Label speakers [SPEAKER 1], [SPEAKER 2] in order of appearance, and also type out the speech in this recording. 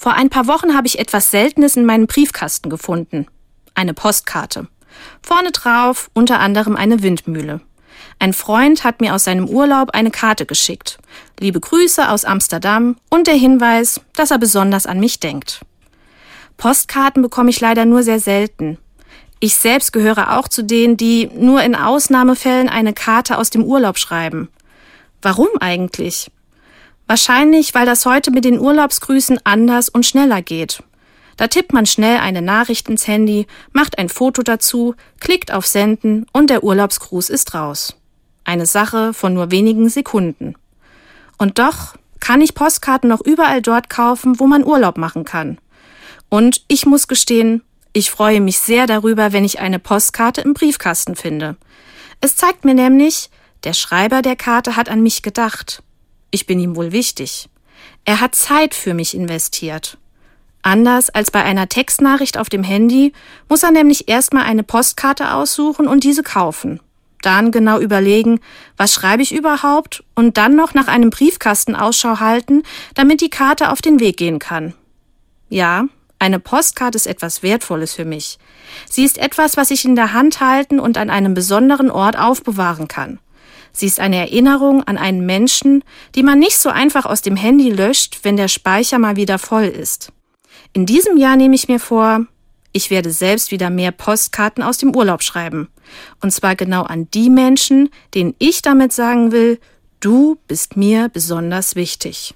[SPEAKER 1] Vor ein paar Wochen habe ich etwas Seltenes in meinem Briefkasten gefunden. Eine Postkarte. Vorne drauf unter anderem eine Windmühle. Ein Freund hat mir aus seinem Urlaub eine Karte geschickt. Liebe Grüße aus Amsterdam und der Hinweis, dass er besonders an mich denkt. Postkarten bekomme ich leider nur sehr selten. Ich selbst gehöre auch zu denen, die nur in Ausnahmefällen eine Karte aus dem Urlaub schreiben. Warum eigentlich? Wahrscheinlich, weil das heute mit den Urlaubsgrüßen anders und schneller geht. Da tippt man schnell eine Nachricht ins Handy, macht ein Foto dazu, klickt auf Senden und der Urlaubsgruß ist raus. Eine Sache von nur wenigen Sekunden. Und doch kann ich Postkarten noch überall dort kaufen, wo man Urlaub machen kann. Und ich muss gestehen, ich freue mich sehr darüber, wenn ich eine Postkarte im Briefkasten finde. Es zeigt mir nämlich, der Schreiber der Karte hat an mich gedacht. Ich bin ihm wohl wichtig. Er hat Zeit für mich investiert. Anders als bei einer Textnachricht auf dem Handy muss er nämlich erstmal eine Postkarte aussuchen und diese kaufen. Dann genau überlegen, was schreibe ich überhaupt und dann noch nach einem Briefkasten Ausschau halten, damit die Karte auf den Weg gehen kann. Ja, eine Postkarte ist etwas Wertvolles für mich. Sie ist etwas, was ich in der Hand halten und an einem besonderen Ort aufbewahren kann. Sie ist eine Erinnerung an einen Menschen, die man nicht so einfach aus dem Handy löscht, wenn der Speicher mal wieder voll ist. In diesem Jahr nehme ich mir vor, ich werde selbst wieder mehr Postkarten aus dem Urlaub schreiben. Und zwar genau an die Menschen, denen ich damit sagen will, du bist mir besonders wichtig.